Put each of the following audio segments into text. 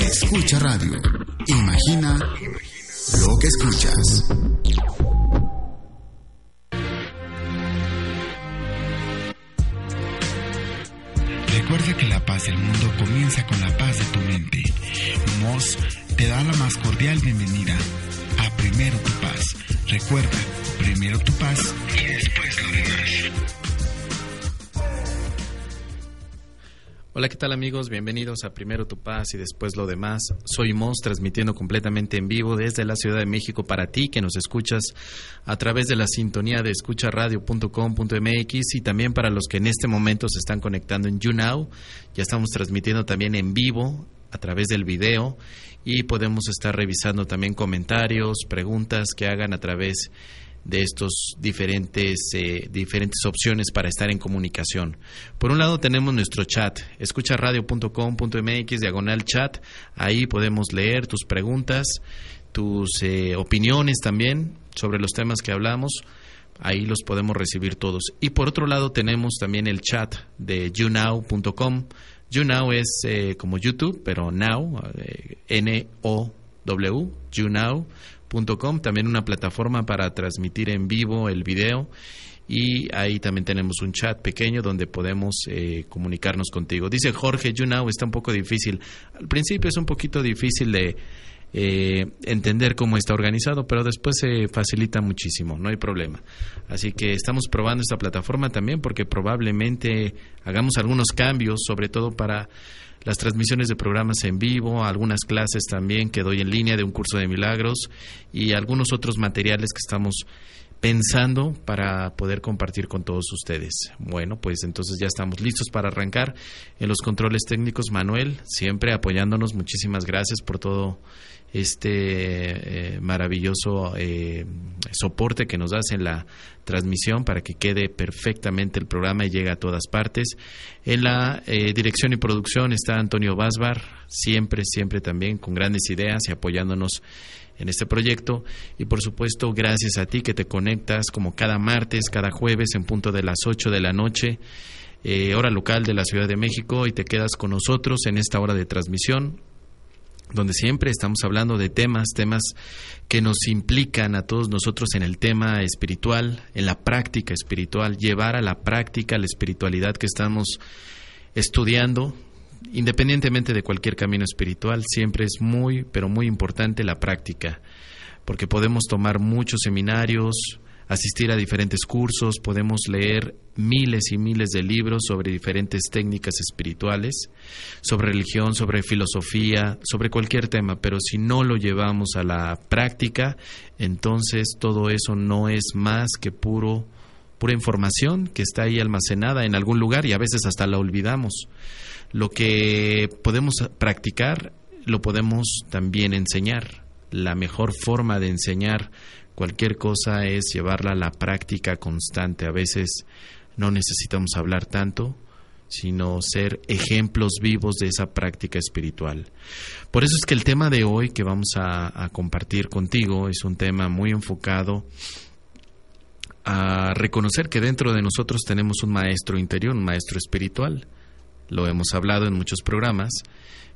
Escucha radio. Imagina lo que escuchas. Recuerda que la paz del mundo comienza con la paz de tu mente. Moss te da la más cordial bienvenida a Primero tu Paz. Recuerda, primero tu paz y después lo demás. Hola, ¿qué tal amigos? Bienvenidos a Primero Tu Paz y después lo demás. Soy Mos, transmitiendo completamente en vivo desde la Ciudad de México para ti que nos escuchas a través de la sintonía de escucharadio.com.mx y también para los que en este momento se están conectando en YouNow. Ya estamos transmitiendo también en vivo a través del video y podemos estar revisando también comentarios, preguntas que hagan a través de de estos diferentes, eh, diferentes opciones para estar en comunicación. Por un lado tenemos nuestro chat, escucharadio.com.mx, diagonal chat, ahí podemos leer tus preguntas, tus eh, opiniones también sobre los temas que hablamos, ahí los podemos recibir todos. Y por otro lado tenemos también el chat de younow.com, YouNow es eh, como YouTube, pero Now, N-O-W, YouNow también una plataforma para transmitir en vivo el video y ahí también tenemos un chat pequeño donde podemos eh, comunicarnos contigo. Dice Jorge, you know, está un poco difícil. Al principio es un poquito difícil de eh, entender cómo está organizado, pero después se facilita muchísimo, no hay problema. Así que estamos probando esta plataforma también porque probablemente hagamos algunos cambios, sobre todo para las transmisiones de programas en vivo, algunas clases también que doy en línea de un curso de milagros y algunos otros materiales que estamos pensando para poder compartir con todos ustedes. Bueno, pues entonces ya estamos listos para arrancar en los controles técnicos. Manuel, siempre apoyándonos. Muchísimas gracias por todo este eh, maravilloso eh, soporte que nos das en la transmisión para que quede perfectamente el programa y llegue a todas partes. En la eh, dirección y producción está Antonio Basbar, siempre, siempre también con grandes ideas y apoyándonos en este proyecto. Y por supuesto, gracias a ti que te conectas como cada martes, cada jueves en punto de las 8 de la noche. hora local de la Ciudad de México y te quedas con nosotros en esta hora de transmisión donde siempre estamos hablando de temas, temas que nos implican a todos nosotros en el tema espiritual, en la práctica espiritual, llevar a la práctica la espiritualidad que estamos estudiando, independientemente de cualquier camino espiritual, siempre es muy, pero muy importante la práctica, porque podemos tomar muchos seminarios, asistir a diferentes cursos, podemos leer miles y miles de libros sobre diferentes técnicas espirituales, sobre religión, sobre filosofía, sobre cualquier tema, pero si no lo llevamos a la práctica, entonces todo eso no es más que puro pura información que está ahí almacenada en algún lugar y a veces hasta la olvidamos. Lo que podemos practicar lo podemos también enseñar. La mejor forma de enseñar Cualquier cosa es llevarla a la práctica constante. A veces no necesitamos hablar tanto, sino ser ejemplos vivos de esa práctica espiritual. Por eso es que el tema de hoy que vamos a, compartir contigo es un tema muy enfocado a reconocer que dentro de nosotros tenemos un maestro interior, un maestro espiritual. Lo hemos hablado en muchos programas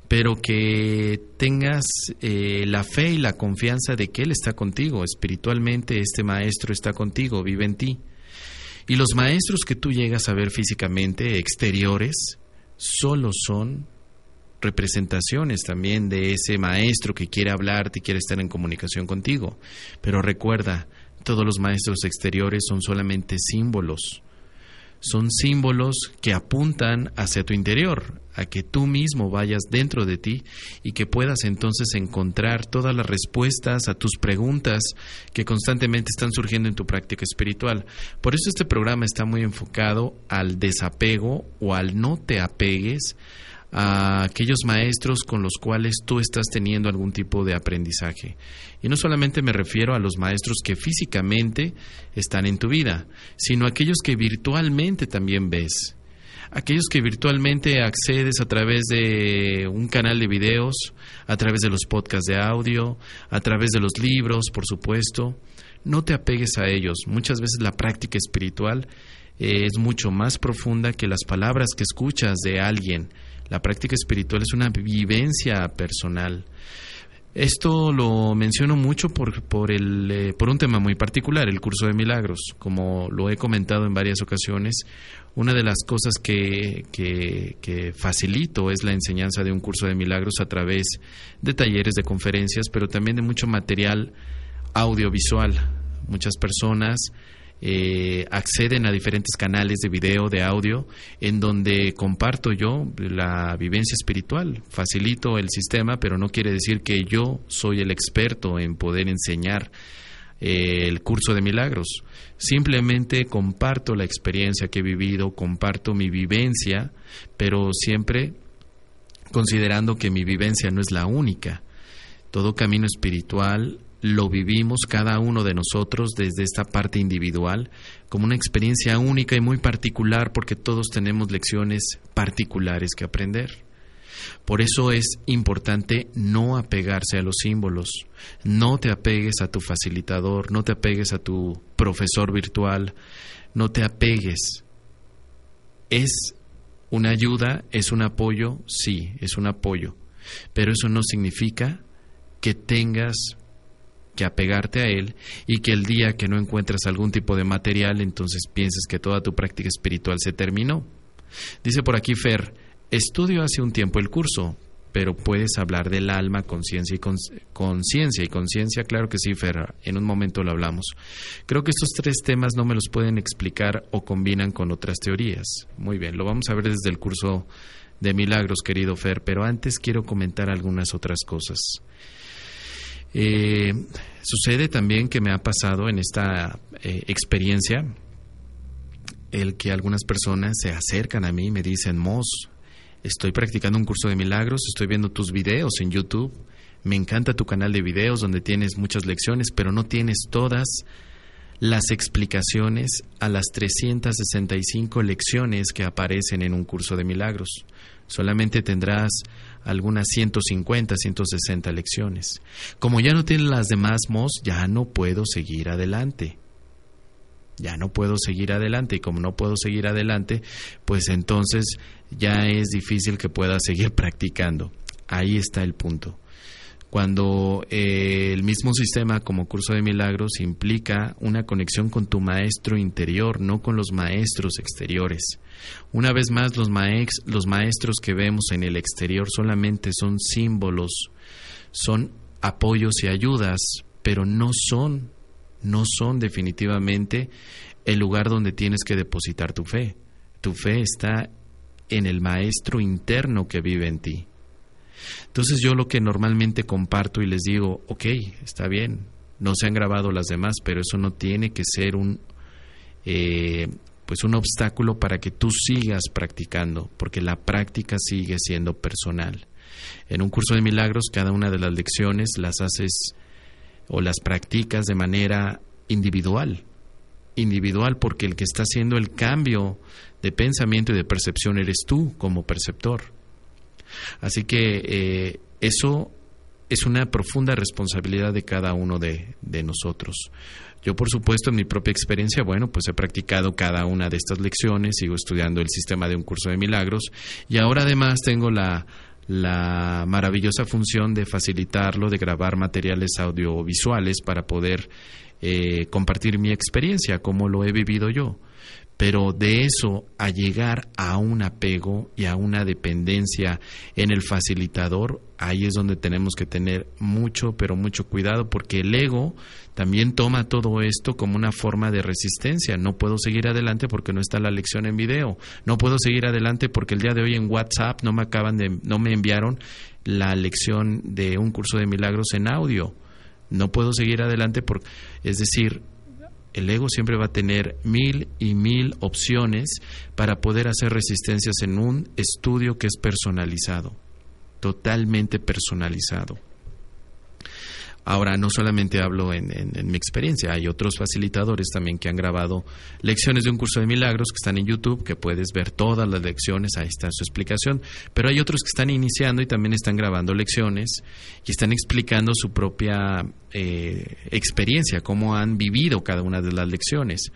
pero que tengas eh, la fe y la confianza de que Él está contigo, espiritualmente este maestro está contigo, vive en ti. Y los maestros que tú llegas a ver físicamente, exteriores, solo son representaciones también de ese maestro que quiere hablarte y quiere estar en comunicación contigo. Pero recuerda, todos los maestros exteriores son solamente símbolos. Son símbolos que apuntan hacia tu interior, a que tú mismo vayas dentro de ti y que puedas entonces encontrar todas las respuestas a tus preguntas que constantemente están surgiendo en tu práctica espiritual. Por eso este programa está muy enfocado al desapego o al no te apegues a aquellos maestros con los cuales tú estás teniendo algún tipo de aprendizaje. Y no solamente me refiero a los maestros que físicamente están en tu vida, sino a aquellos que virtualmente también ves aquellos que virtualmente accedes a través de un canal de videos, a través de los podcasts de audio, a través de los libros, por supuesto, no te apegues a ellos. Muchas veces la práctica espiritual es mucho más profunda que las palabras que escuchas de alguien. La práctica espiritual es una vivencia personal. Esto lo menciono mucho por, por, el, eh, por un tema muy particular, el curso de milagros. Como lo he comentado en varias ocasiones, una de las cosas que, que, que, facilito es la enseñanza de un curso de milagros a través de talleres, de conferencias, pero también de mucho material audiovisual. Muchas personas eh, acceden a diferentes canales de video, de audio, en donde comparto yo la vivencia espiritual. Facilito el sistema, pero no quiere decir que yo soy el experto en poder enseñar eh, el curso de milagros. Simplemente comparto la experiencia que he vivido, comparto mi vivencia, pero siempre considerando que mi vivencia no es la única. Todo camino espiritual lo vivimos cada uno de nosotros desde esta parte individual como una experiencia única y muy particular porque todos tenemos lecciones particulares que aprender. Por eso es importante no apegarse a los símbolos, no te apegues a tu facilitador, no te apegues a tu profesor virtual, no te apegues. Es una ayuda, es un apoyo, sí, es un apoyo, pero eso no significa que tengas que apegarte a él y que el día que no encuentras algún tipo de material, entonces pienses que toda tu práctica espiritual se terminó. Dice por aquí Fer, estudio hace un tiempo el curso, pero puedes hablar del alma, conciencia y conciencia y conciencia, claro que sí, Fer, en un momento lo hablamos. Creo que estos tres temas no me los pueden explicar o combinan con otras teorías. Muy bien, lo vamos a ver desde el curso de milagros, querido Fer, pero antes quiero comentar algunas otras cosas. Eh, sucede también que me ha pasado en esta eh, experiencia el que algunas personas se acercan a mí y me dicen, Mos, estoy practicando un curso de milagros, estoy viendo tus videos en YouTube, me encanta tu canal de videos donde tienes muchas lecciones, pero no tienes todas las explicaciones a las 365 lecciones que aparecen en un curso de milagros. Solamente tendrás algunas 150, 160 lecciones. Como ya no tienen las demás MOS, ya no puedo seguir adelante. Ya no puedo seguir adelante y como no puedo seguir adelante, pues entonces ya es difícil que pueda seguir practicando. Ahí está el punto cuando eh, el mismo sistema como curso de milagros implica una conexión con tu maestro interior, no con los maestros exteriores. Una vez más, los, los maestros que vemos en el exterior solamente son símbolos, son apoyos y ayudas, pero no son, no son definitivamente el lugar donde tienes que depositar tu fe. Tu fe está en el maestro interno que vive en ti. Entonces yo lo que normalmente comparto y les digo, ok, está bien, no se han grabado las demás, pero eso no tiene que ser un, eh, pues un obstáculo para que tú sigas practicando, porque la práctica sigue siendo personal. En un curso de milagros, cada una de las lecciones las haces o las practicas de manera individual. Individual porque el que está haciendo el cambio de pensamiento y de percepción eres tú como perceptor. Así que eh, eso es una profunda responsabilidad de cada uno de, nosotros. Yo, por supuesto, en mi propia experiencia, bueno, pues he practicado cada una de estas lecciones, sigo estudiando el sistema de un curso de milagros y ahora además tengo la, la maravillosa función de facilitarlo, de grabar materiales audiovisuales para poder eh, compartir mi experiencia, como lo he vivido yo. Pero de eso a llegar a un apego y a una dependencia en el facilitador, ahí es donde tenemos que tener mucho, pero mucho cuidado, porque el ego también toma todo esto como una forma de resistencia. No puedo seguir adelante porque no está la lección en video. No puedo seguir adelante porque el día de hoy en WhatsApp no me acaban de, no me enviaron la lección de un curso de milagros en audio. No puedo seguir adelante porque, es decir, el ego siempre va a tener mil y mil opciones para poder hacer resistencias en un estudio que es personalizado, totalmente personalizado. Ahora, no solamente hablo en, mi experiencia, hay otros facilitadores también que han grabado lecciones de un curso de milagros que están en YouTube, que puedes ver todas las lecciones, ahí está su explicación, pero hay otros que están iniciando y también están grabando lecciones y están explicando su propia eh, experiencia, cómo han vivido cada una de las lecciones.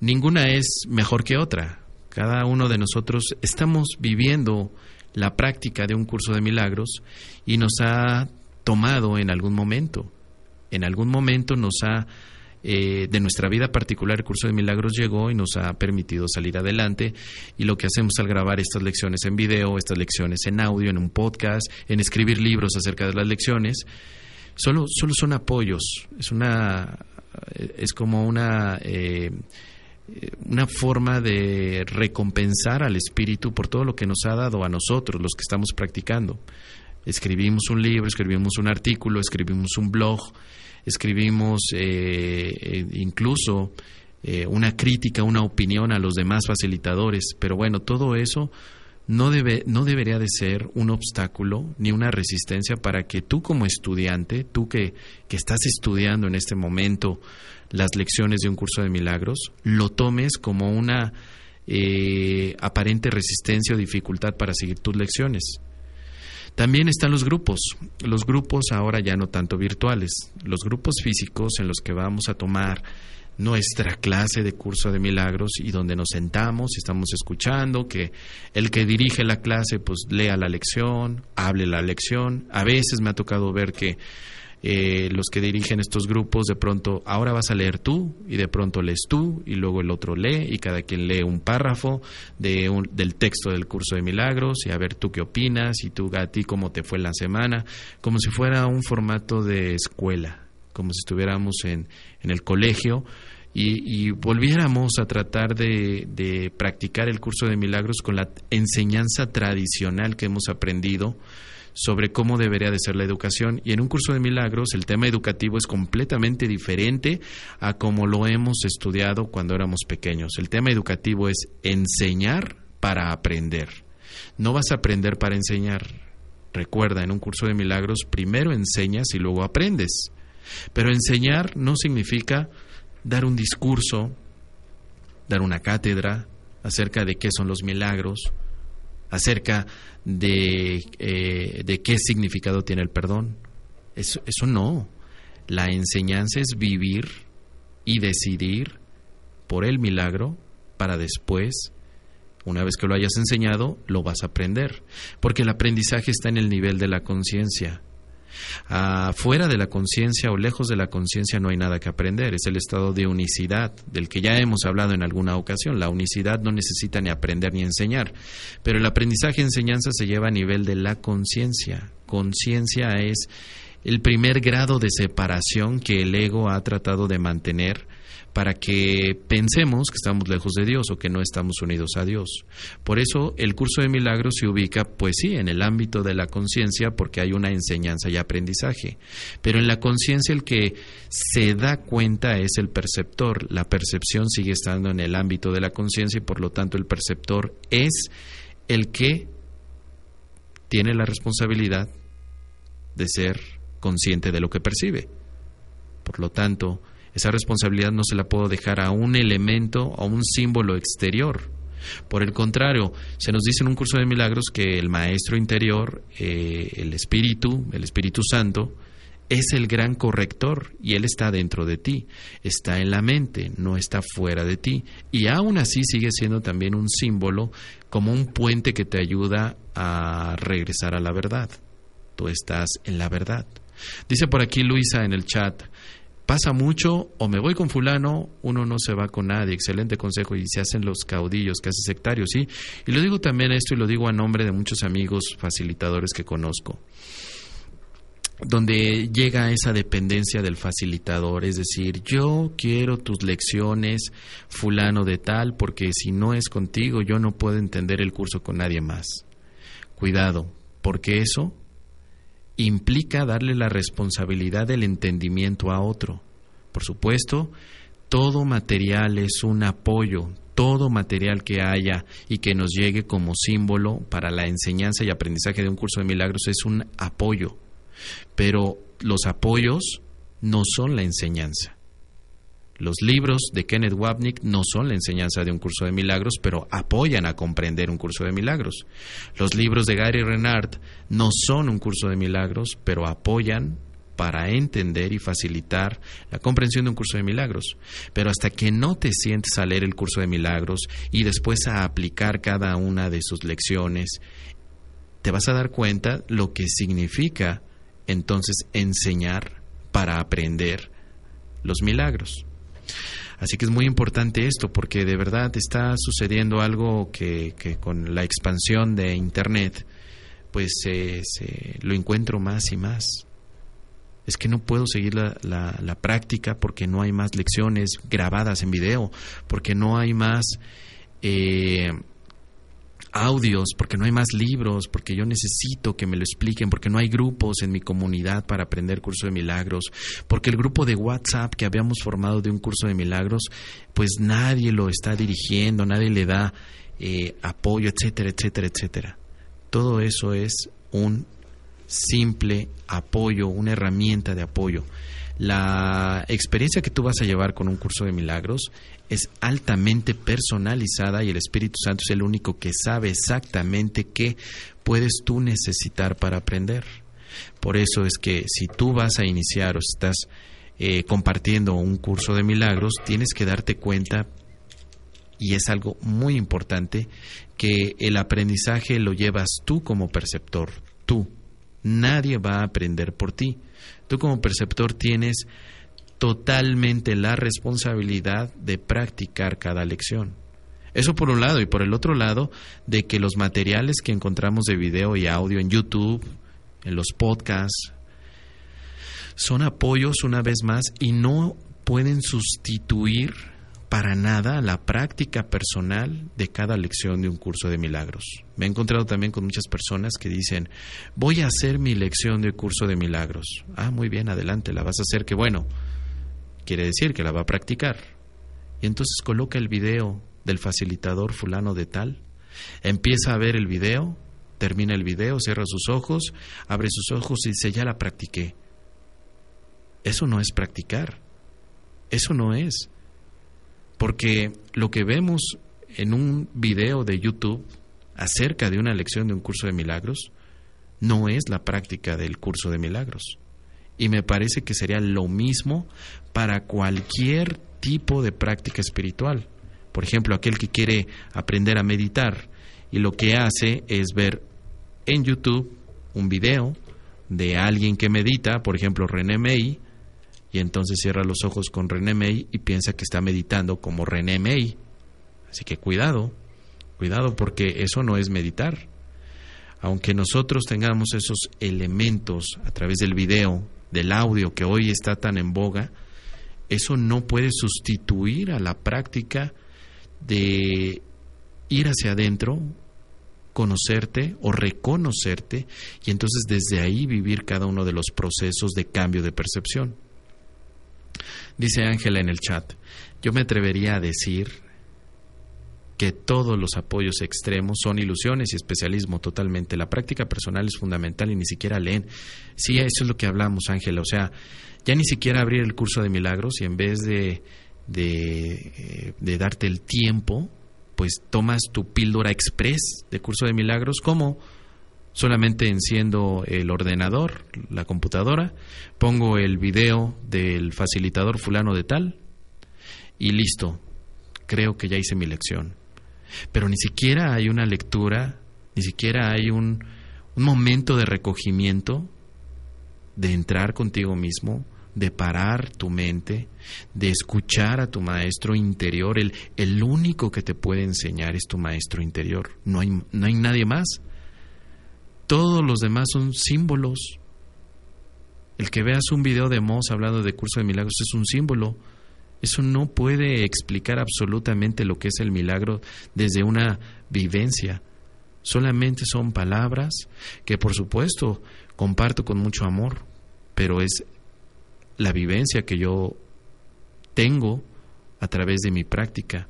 Ninguna es mejor que otra. Cada uno de nosotros estamos viviendo la práctica de un curso de milagros y nos ha tomado en algún momento. En algún momento nos ha eh, de nuestra vida particular, el curso de milagros llegó y nos ha permitido salir adelante. Y lo que hacemos al grabar estas lecciones en video, estas lecciones en audio, en un podcast, en escribir libros acerca de las lecciones, solo, solo son apoyos. Es una es como una eh, una forma de recompensar al espíritu por todo lo que nos ha dado a nosotros, los que estamos practicando. Escribimos un libro, escribimos un artículo, escribimos un blog, escribimos eh, eh, incluso eh, una crítica, una opinión a los demás facilitadores, pero bueno, todo eso no, debe, no debería de ser un obstáculo ni una resistencia para que tú como estudiante, tú que, que estás estudiando en este momento las lecciones de un curso de milagros, lo tomes como una aparente resistencia o dificultad para seguir tus lecciones. También están los grupos, los grupos ahora ya no tanto virtuales, los grupos físicos en los que vamos a tomar nuestra clase de curso de milagros y donde nos sentamos estamos escuchando que el que dirige la clase pues lea la lección, hable la lección. A veces me ha tocado ver que eh, los que dirigen estos grupos de pronto, ahora vas a leer tú y de pronto lees tú y luego el otro lee y cada quien lee un párrafo de del texto del curso de milagros y a ver tú qué opinas y tú a ti cómo te fue la semana, como si fuera un formato de escuela, como si estuviéramos en, en el colegio. Y, y, volviéramos a tratar de, de, practicar el curso de milagros con la enseñanza tradicional que hemos aprendido sobre cómo debería de ser la educación. Y en un curso de milagros el tema educativo es completamente diferente a como lo hemos estudiado cuando éramos pequeños. El tema educativo es enseñar para aprender. No vas a aprender para enseñar. Recuerda, en un curso de milagros primero enseñas y luego aprendes. Pero enseñar no significa dar un discurso, dar una cátedra acerca de qué son los milagros, acerca de, eh, de qué significado tiene el perdón. Eso, eso no. La enseñanza es vivir y decidir por el milagro para después, una vez que lo hayas enseñado, lo vas a aprender. Porque el aprendizaje está en el nivel de la conciencia. Fuera de la conciencia o lejos de la conciencia no hay nada que aprender, es el estado de unicidad del que ya hemos hablado en alguna ocasión. La unicidad no necesita ni aprender ni enseñar, pero el aprendizaje y enseñanza se lleva a nivel de la conciencia. Conciencia es el primer grado de separación que el ego ha tratado de mantener para que pensemos que estamos lejos de Dios o que no estamos unidos a Dios. Por eso el curso de milagros se ubica, pues sí, en el ámbito de la conciencia porque hay una enseñanza y aprendizaje. Pero en la conciencia el que se da cuenta es el perceptor. La percepción sigue estando en el ámbito de la conciencia y por lo tanto el perceptor es el que tiene la responsabilidad de ser consciente de lo que percibe. Por lo tanto, esa responsabilidad no se la puedo dejar a un elemento, a un símbolo exterior. Por el contrario, se nos dice en un curso de milagros que el maestro interior, eh, el Espíritu, el Espíritu Santo, es el gran corrector y Él está dentro de ti, está en la mente, no está fuera de ti. Y aún así sigue siendo también un símbolo como un puente que te ayuda a regresar a la verdad. Tú estás en la verdad. Dice por aquí Luisa en el chat, pasa mucho o me voy con fulano, uno no se va con nadie. Excelente consejo y se hacen los caudillos, casi sectarios, ¿sí? Y lo digo también esto y lo digo a nombre de muchos amigos facilitadores que conozco donde llega esa dependencia del facilitador, es decir, yo quiero tus lecciones fulano de tal, porque si no es contigo yo no puedo entender el curso con nadie más. Cuidado, porque eso implica darle la responsabilidad del entendimiento a otro. Por supuesto, todo material es un apoyo, todo material que haya y que nos llegue como símbolo para la enseñanza y aprendizaje de un curso de milagros es un apoyo. Pero los apoyos no son la enseñanza. Los libros de Kenneth Wapnick no son la enseñanza de un curso de milagros, pero apoyan a comprender un curso de milagros. Los libros de Gary Renard no son un curso de milagros, pero apoyan para entender y facilitar la comprensión de un curso de milagros. Pero hasta que no te sientes a leer el curso de milagros y después a aplicar cada una de sus lecciones te vas a dar cuenta lo que significa entonces enseñar para aprender los milagros. Así que es muy importante esto porque de verdad está sucediendo algo que, con la expansión de Internet pues se, lo encuentro más y más. Es que no puedo seguir la, la, práctica porque no hay más lecciones grabadas en video, porque no hay más eh, audios, porque no hay más libros, porque yo necesito que me lo expliquen, porque no hay grupos en mi comunidad para aprender curso de milagros, porque el grupo de WhatsApp que habíamos formado de un curso de milagros, pues nadie lo está dirigiendo, nadie le da eh, apoyo, etcétera, etcétera, etcétera. Todo eso es un simple apoyo, una herramienta de apoyo. La experiencia que tú vas a llevar con un curso de milagros es altamente personalizada y el Espíritu Santo es el único que sabe exactamente qué puedes tú necesitar para aprender. Por eso es que si tú vas a iniciar o estás eh, compartiendo un curso de milagros, tienes que darte cuenta, y es algo muy importante, que el aprendizaje lo llevas tú como perceptor, tú. Nadie va a aprender por ti. Tú como perceptor tienes totalmente la responsabilidad de practicar cada lección. Eso por un lado y por el otro lado de que los materiales que encontramos de video y audio en YouTube, en los podcasts, son apoyos una vez más y no pueden sustituir para nada la práctica personal de cada lección de un curso de milagros. Me he encontrado también con muchas personas que dicen, voy a hacer mi lección de curso de milagros. Ah, muy bien, adelante, la vas a hacer, que bueno, quiere decir que la va a practicar. Y entonces coloca el video del facilitador fulano de tal, empieza a ver el video, termina el video, cierra sus ojos, abre sus ojos y dice, ya la practiqué. Eso no es practicar, eso no es. Porque lo que vemos en un video de YouTube acerca de una lección de un curso de milagros no es la práctica del curso de milagros. Y me parece que sería lo mismo para cualquier tipo de práctica espiritual. Por ejemplo, aquel que quiere aprender a meditar y lo que hace es ver en YouTube un video de alguien que medita, por ejemplo, René May, y entonces cierra los ojos con René May y piensa que está meditando como René May. Así que cuidado, cuidado porque eso no es meditar. Aunque nosotros tengamos esos elementos a través del video, del audio que hoy está tan en boga, eso no puede sustituir a la práctica de ir hacia adentro, conocerte o reconocerte y entonces desde ahí vivir cada uno de los procesos de cambio de percepción. Dice Ángela en el chat, yo me atrevería a decir que todos los apoyos extremos son ilusiones y especialismo totalmente. La práctica personal es fundamental y ni siquiera leen. Sí, eso es lo que hablamos, Ángela. O sea, ya ni siquiera abrir el curso de milagros y en vez de, de, de darte el tiempo, pues tomas tu píldora express de curso de milagros como solamente enciendo el ordenador, la computadora, pongo el video del facilitador fulano de tal y listo. Creo que ya hice mi lección. Pero ni siquiera hay una lectura, ni siquiera hay un, momento de recogimiento, de entrar contigo mismo, de parar tu mente, de escuchar a tu maestro interior. El, el único que te puede enseñar es tu maestro interior. No hay, no hay nadie más. Todos los demás son símbolos. El que veas un video de Moss hablando de curso de milagros es un símbolo. Eso no puede explicar absolutamente lo que es el milagro desde una vivencia. Solamente son palabras que por supuesto comparto con mucho amor, pero es la vivencia que yo tengo a través de mi práctica.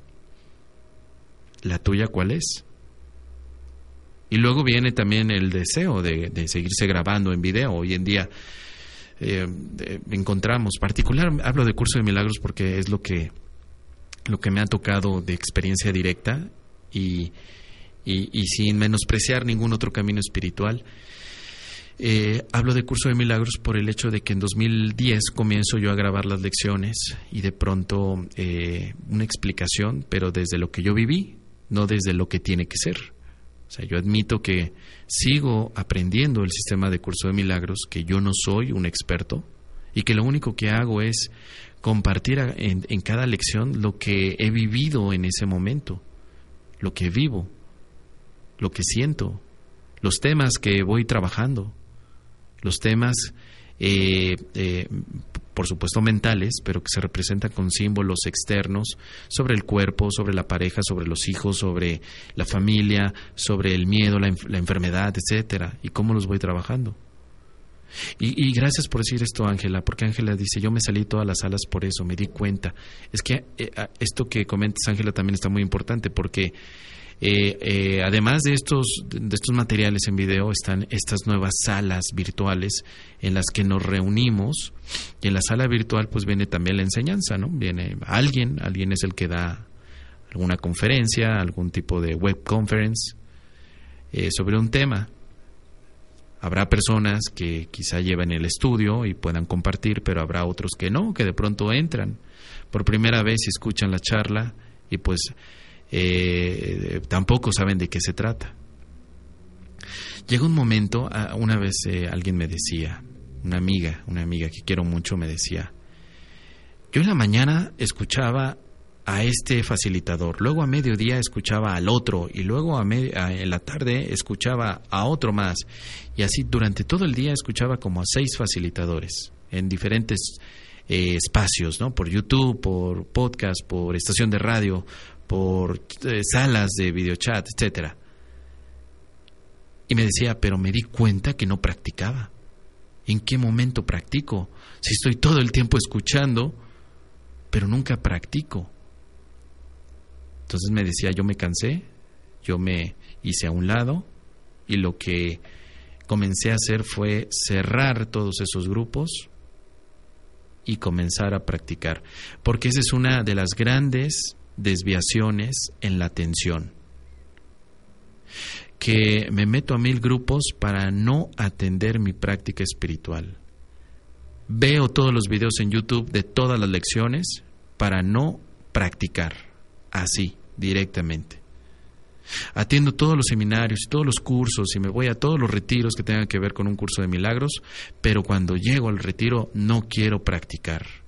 ¿La tuya cuál es? Y luego viene también el deseo de, de seguirse grabando en video. Hoy en día eh, encontramos. Particular, hablo de curso de milagros porque es lo que, lo que me ha tocado de experiencia directa y, y, sin menospreciar ningún otro camino espiritual. Eh, hablo de curso de milagros por el hecho de que en 2010 comienzo yo a grabar las lecciones y de pronto eh, una explicación, pero desde lo que yo viví, no desde lo que tiene que ser. O sea, yo admito que sigo aprendiendo el sistema de curso de milagros, que yo no soy un experto y que lo único que hago es compartir en, cada lección lo que he vivido en ese momento, lo que vivo, lo que siento, los temas que voy trabajando, los temas, eh, eh, por supuesto mentales, pero que se representan con símbolos externos sobre el cuerpo, sobre la pareja, sobre los hijos, sobre la familia, sobre el miedo, la, enfermedad, etcétera, y cómo los voy trabajando. Y, gracias por decir esto, Ángela, porque Ángela dice, yo me salí todas las salas por eso, me di cuenta. Es que eh, esto que comentas, Ángela, también está muy importante, porque eh, eh, además de estos, de estos materiales en video, están estas nuevas salas virtuales en las que nos reunimos. Y en la sala virtual, pues viene también la enseñanza, ¿no? Viene alguien, alguien es el que da alguna conferencia, algún tipo de web conference eh, sobre un tema. Habrá personas que quizá lleven el estudio y puedan compartir, pero habrá otros que no, que de pronto entran por primera vez y escuchan la charla y pues eh, tampoco saben de qué se trata. Llega un momento, una vez eh, alguien me decía, una amiga, una amiga que quiero mucho me decía, yo en la mañana escuchaba a este facilitador, luego a mediodía escuchaba al otro y luego a, en la tarde escuchaba a otro más y así durante todo el día escuchaba como a seis facilitadores en diferentes eh, espacios, ¿no? Por YouTube, por podcast, por estación de radio, por eh, salas de videochat, etcétera. Y me decía, pero me di cuenta que no practicaba. ¿En qué momento practico? Si estoy todo el tiempo escuchando, pero nunca practico. Entonces me decía, yo me cansé, yo me hice a un lado y lo que comencé a hacer fue cerrar todos esos grupos y comenzar a practicar. Porque esa es una de las grandes desviaciones en la atención. Que me meto a mil grupos para no atender mi práctica espiritual. Veo todos los videos en YouTube de todas las lecciones para no practicar así, directamente. Atiendo todos los seminarios y todos los cursos y me voy a todos los retiros que tengan que ver con un curso de milagros, pero cuando llego al retiro no quiero practicar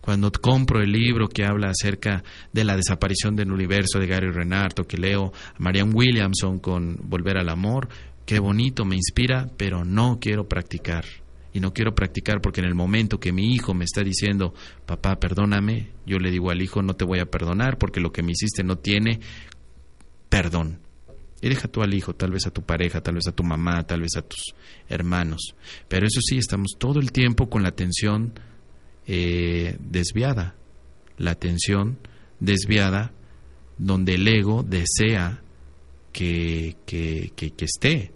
cuando compro el libro que habla acerca de la desaparición del universo de Gary Renardo, que leo a Marianne Williamson con Volver al Amor, qué bonito, me inspira, pero no quiero practicar. Y no quiero practicar porque en el momento que mi hijo me está diciendo, papá, perdóname, yo le digo al hijo, no te voy a perdonar porque lo que me hiciste no tiene perdón. Y deja tú al hijo, tal vez a tu pareja, tal vez a tu mamá, tal vez a tus hermanos. Pero eso sí, estamos todo el tiempo con la atención eh, desviada, la atención desviada donde el ego desea que, que, que, esté,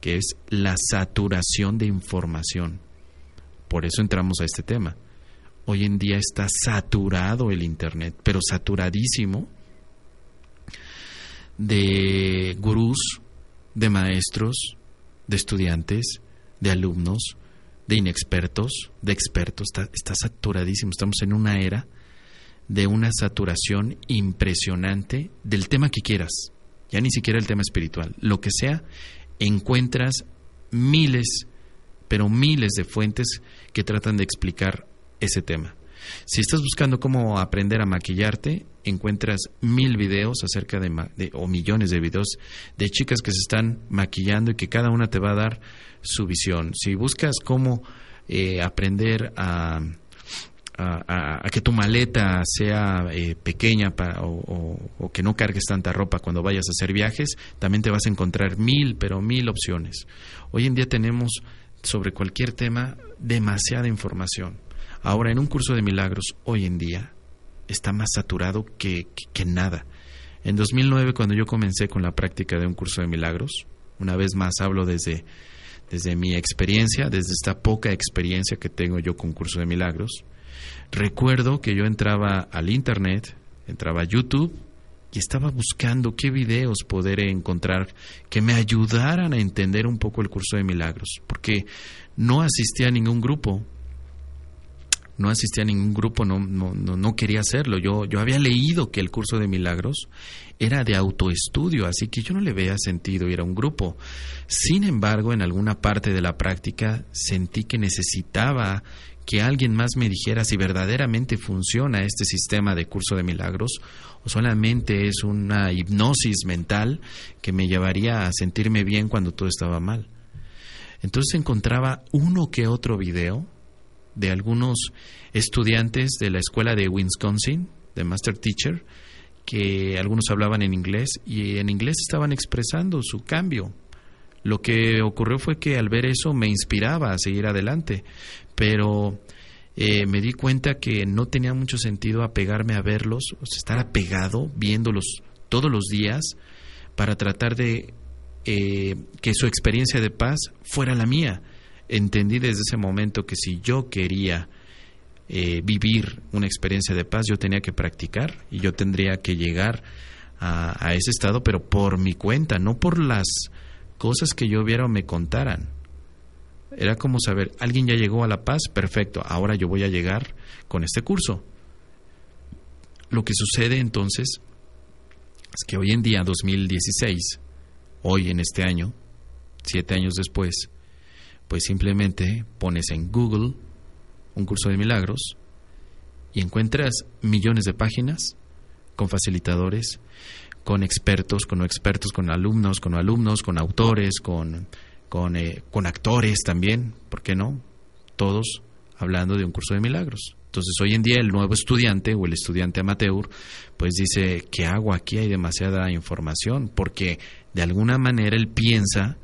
que es la saturación de información. Por eso entramos a este tema. Hoy en día está saturado el Internet, pero saturadísimo de gurús, de maestros, de estudiantes, de alumnos, de inexpertos, de expertos, está, saturadísimo. Estamos en una era de una saturación impresionante del tema que quieras, ya ni siquiera el tema espiritual, lo que sea, encuentras miles, pero miles de fuentes que tratan de explicar ese tema. Si estás buscando cómo aprender a maquillarte, encuentras mil videos acerca de, o millones de videos de chicas que se están maquillando y que cada una te va a dar su visión. Si buscas cómo eh, aprender a, que tu maleta sea eh, pequeña o, que no cargues tanta ropa cuando vayas a hacer viajes, también te vas a encontrar mil, pero mil opciones. Hoy en día tenemos sobre cualquier tema demasiada información. Ahora, en un curso de milagros, hoy en día, está más saturado que, que nada. En 2009, cuando yo comencé con la práctica de un curso de milagros, una vez más hablo desde desde mi experiencia, desde esta poca experiencia que tengo yo con Curso de Milagros, recuerdo que yo entraba al Internet, entraba a YouTube y estaba buscando qué videos poder encontrar que me ayudaran a entender un poco el curso de milagros, porque no asistía a ningún grupo, no asistía a ningún grupo, no, no, no, quería hacerlo. Yo, yo había leído que el curso de milagros era de autoestudio, así que yo no le veía sentido ir a un grupo. Sin embargo, en alguna parte de la práctica sentí que necesitaba que alguien más me dijera si verdaderamente funciona este sistema de curso de milagros o solamente es una hipnosis mental que me llevaría a sentirme bien cuando todo estaba mal. Entonces encontraba uno que otro video de algunos estudiantes de la escuela de Wisconsin, de Master Teacher, que algunos hablaban en inglés y en inglés estaban expresando su cambio. Lo que ocurrió fue que al ver eso me inspiraba a seguir adelante, pero eh, me di cuenta que no tenía mucho sentido apegarme a verlos, estar apegado viéndolos todos los días para tratar de eh, que su experiencia de paz fuera la mía entendí desde ese momento que si yo quería eh, vivir una experiencia de paz, yo tenía que practicar y yo tendría que llegar a, a, ese estado, pero por mi cuenta, no por las cosas que yo viera o me contaran. Era como saber, alguien ya llegó a la paz, perfecto, ahora yo voy a llegar con este curso. Lo que sucede entonces es que hoy en día, 2016, hoy en este año, siete años después, pues simplemente pones en Google un curso de milagros y encuentras millones de páginas con facilitadores, con expertos, con no expertos, con alumnos, con alumnos, con autores, con, con, eh, con actores también, ¿por qué no? Todos hablando de un curso de milagros. Entonces hoy en día el nuevo estudiante o el estudiante amateur pues dice, ¿qué hago aquí? Hay demasiada información, porque de alguna manera él piensa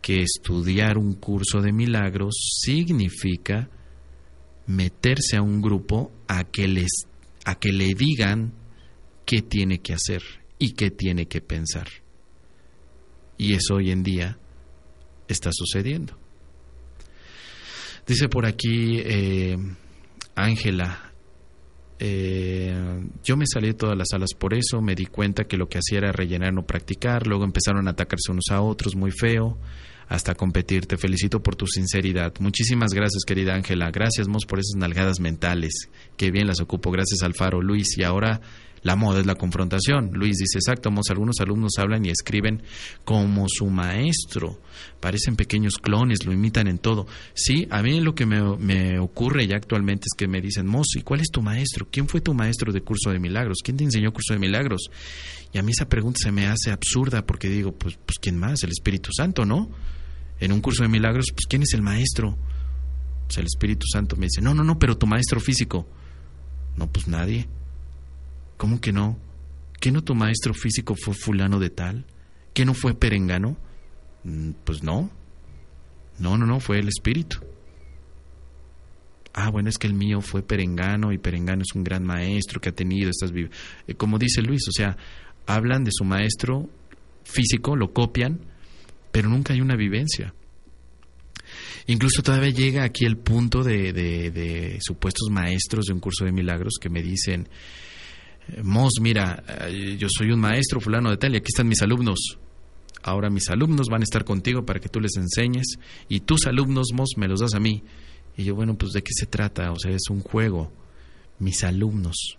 que estudiar un curso de milagros significa meterse a un grupo a que les a que le digan qué tiene que hacer y qué tiene que pensar. Y eso hoy en día está sucediendo. Dice por aquí eh, Ángela, yo me salí de todas las salas por eso, me di cuenta que lo que hacía era rellenar, no practicar, luego empezaron a atacarse unos a otros, muy feo hasta competir. Te felicito por tu sinceridad. Muchísimas gracias, querida Ángela. Gracias, Mos, por esas nalgadas mentales. Qué bien las ocupo. Gracias, Alfaro. Luis, y ahora la moda es la confrontación. Luis dice, exacto, algunos alumnos hablan y escriben como su maestro. Parecen pequeños clones, lo imitan en todo. Sí, a mí lo que me, me ocurre ya actualmente es que me dicen, Mos, ¿y cuál es tu maestro? ¿Quién fue tu maestro de curso de milagros? ¿Quién te enseñó curso de milagros? Y a mí esa pregunta se me hace absurda porque digo, pues, pues ¿quién más? El Espíritu Santo, ¿no? en un curso de milagros, pues ¿quién es el maestro? Pues el Espíritu Santo me dice, no, no, no, pero tu maestro físico. No, pues nadie. ¿Cómo que no? ¿Que no tu maestro físico fue fulano de tal? ¿Que no fue perengano? Mm, pues no. No, no, no, fue el Espíritu. Ah, bueno, es que el mío fue perengano y perengano es un gran maestro que ha tenido estas... Eh, como dice Luis, o sea, hablan de su maestro físico, lo copian, pero nunca hay una vivencia. Incluso todavía llega aquí el punto de, supuestos maestros de un curso de milagros que me dicen, Mos, mira, eh, yo soy un maestro fulano de tal y aquí están mis alumnos. Ahora mis alumnos van a estar contigo para que tú les enseñes y tus alumnos, Mos, me los das a mí. Y yo, bueno, pues de qué se trata, o sea, es un juego. Mis alumnos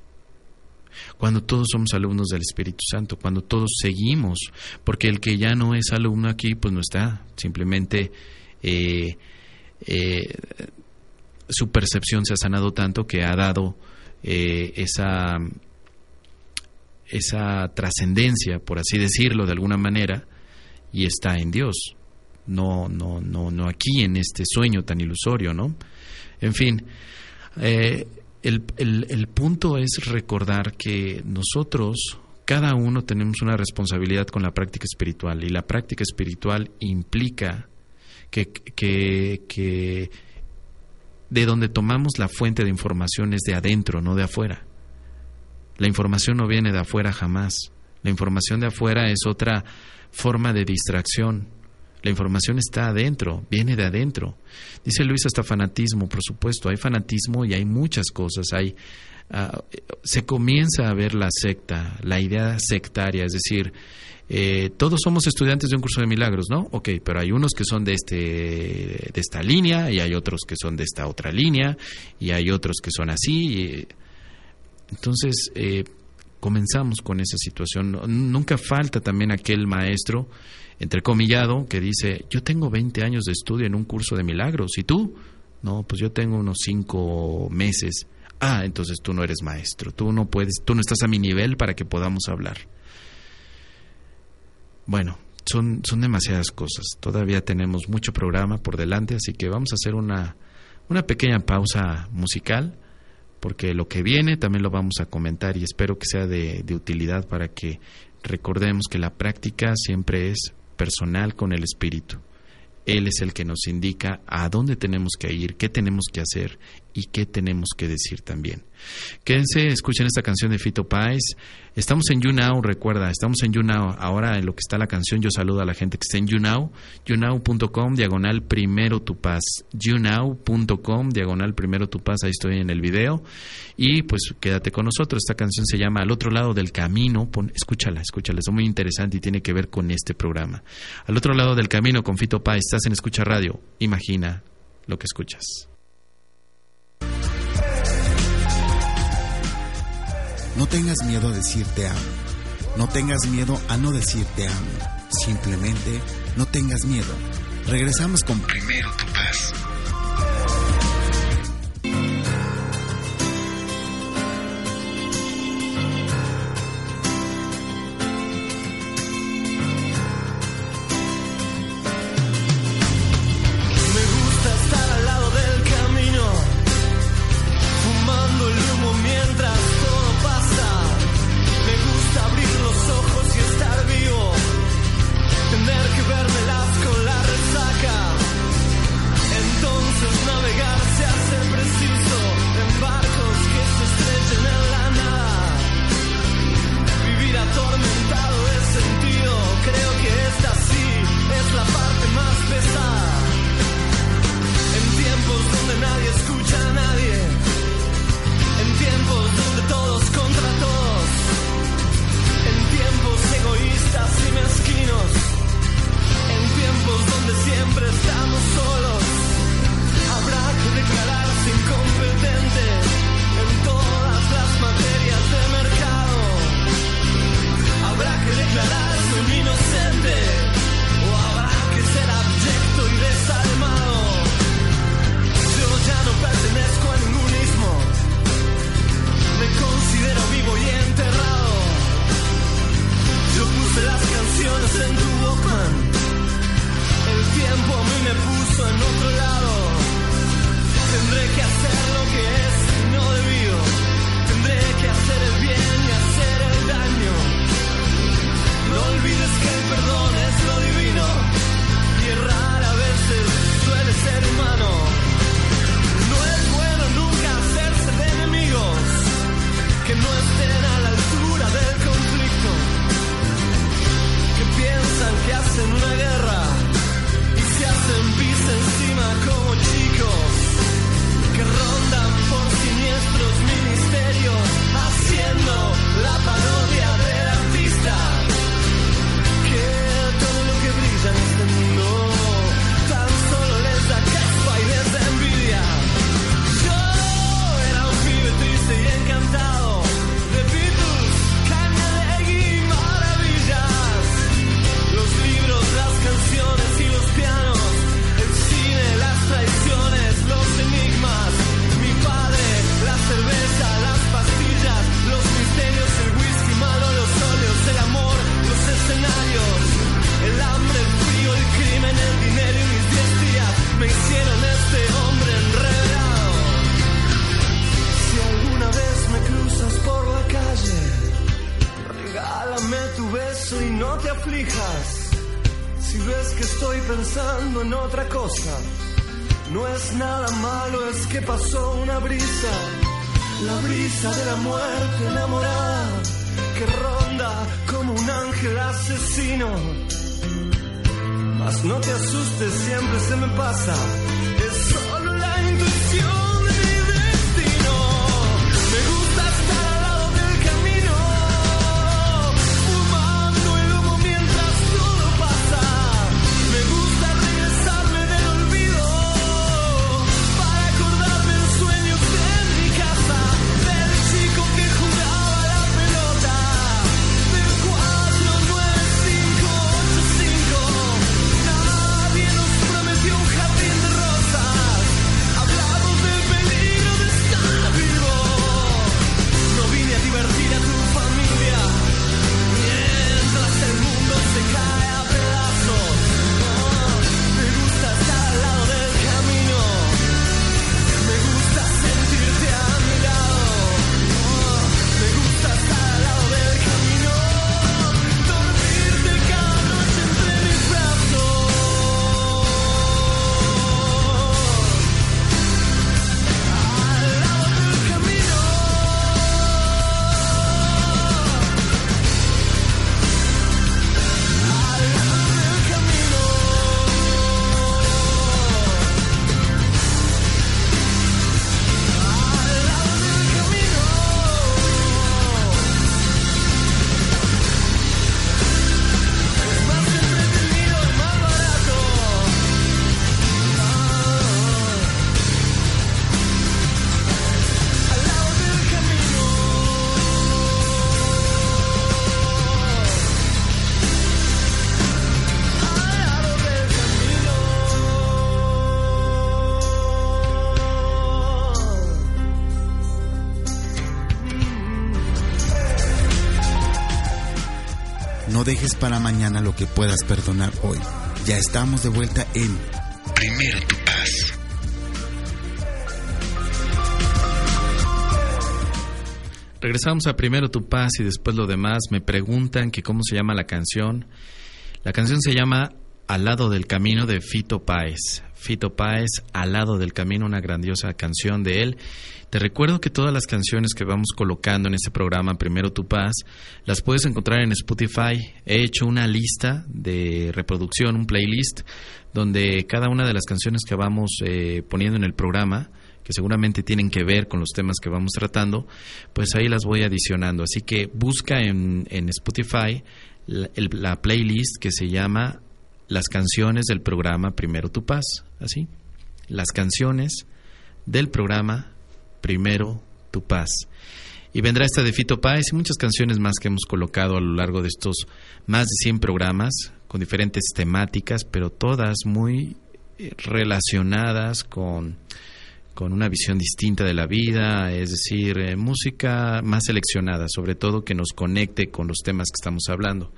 cuando todos somos alumnos del Espíritu Santo, cuando todos seguimos, porque el que ya no es alumno aquí, pues no está, simplemente eh, eh, su percepción se ha sanado tanto que ha dado esa, esa trascendencia, por así decirlo de alguna manera, y está en Dios, no, no, no, no aquí en este sueño tan ilusorio, ¿no? En fin, el, el, punto es recordar que nosotros, cada uno tenemos una responsabilidad con la práctica espiritual y la práctica espiritual implica que, que, que de donde tomamos la fuente de información es de adentro, no de afuera. La información no viene de afuera jamás. La información de afuera es otra forma de distracción. La información está adentro, viene de adentro. Dice Luis hasta fanatismo, por supuesto, hay fanatismo y hay muchas cosas, hay ah, se comienza a ver la secta, la idea sectaria, es decir, eh, todos somos estudiantes de un curso de milagros, ¿no? Ok, pero hay unos que son de, este, de esta línea y hay otros que son de esta otra línea y hay otros que son así. Entonces, eh, comenzamos con esa situación. Nunca falta también aquel maestro, entrecomillado, que dice, yo tengo 20 años de estudio en un curso de milagros, ¿y tú? No, pues yo tengo unos 5 meses. Ah, entonces tú no eres maestro, tú no puedes, tú no estás a mi nivel para que podamos hablar. Bueno, son, son demasiadas cosas. Todavía tenemos mucho programa por delante, así que vamos a hacer una, una pequeña pausa musical porque lo que viene también lo vamos a comentar y espero que sea de, utilidad para que recordemos que la práctica siempre es personal con el espíritu. Él es el que nos indica a dónde tenemos que ir, qué tenemos que hacer y qué tenemos que decir también. Quédense, escuchen esta canción de Fito Páez. Estamos en YouNow, recuerda, estamos en YouNow. Ahora en lo que está la canción, yo saludo a la gente que está en YouNow. YouNow.com, diagonal primero tu paz. YouNow.com, diagonal primero tu paz. Ahí estoy en el video. Y pues quédate con nosotros. Esta canción se llama Al otro lado del camino. escúchala, escúchala. Es muy interesante y tiene que ver con este programa. Al otro lado del camino con Fito Páez. Estás en Escucha Radio. Imagina lo que escuchas. No tengas miedo a decirte amo. No tengas miedo a no decirte amo. Simplemente no tengas miedo. Regresamos con Primero tu paz. Para mañana lo que puedas perdonar hoy. Ya estamos de vuelta en Primero tu paz. Regresamos a primero tu paz y después lo demás. Me preguntan que cómo se llama la canción. La canción se llama Al lado del camino de Fito Páez. Fito Páez, Al lado del camino, una grandiosa canción de él. Te recuerdo que todas las canciones que vamos colocando en este programa, Primero tu paz, las puedes encontrar en Spotify. He hecho una lista de reproducción, un playlist, donde cada una de las canciones que vamos eh, poniendo en el programa, que seguramente tienen que ver con los temas que vamos tratando, pues ahí las voy adicionando. Así que busca en, en Spotify la, playlist que se llama Las canciones del programa Primero tu Paz. Así. Las canciones del programa Primero tu Paz. Y vendrá esta de Fito Páez y muchas canciones más que hemos colocado a lo largo de estos más de 100 programas con diferentes temáticas, pero todas muy eh, relacionadas con, con una visión distinta de la vida, es decir, eh, música más seleccionada, sobre todo que nos conecte con los temas que estamos hablando.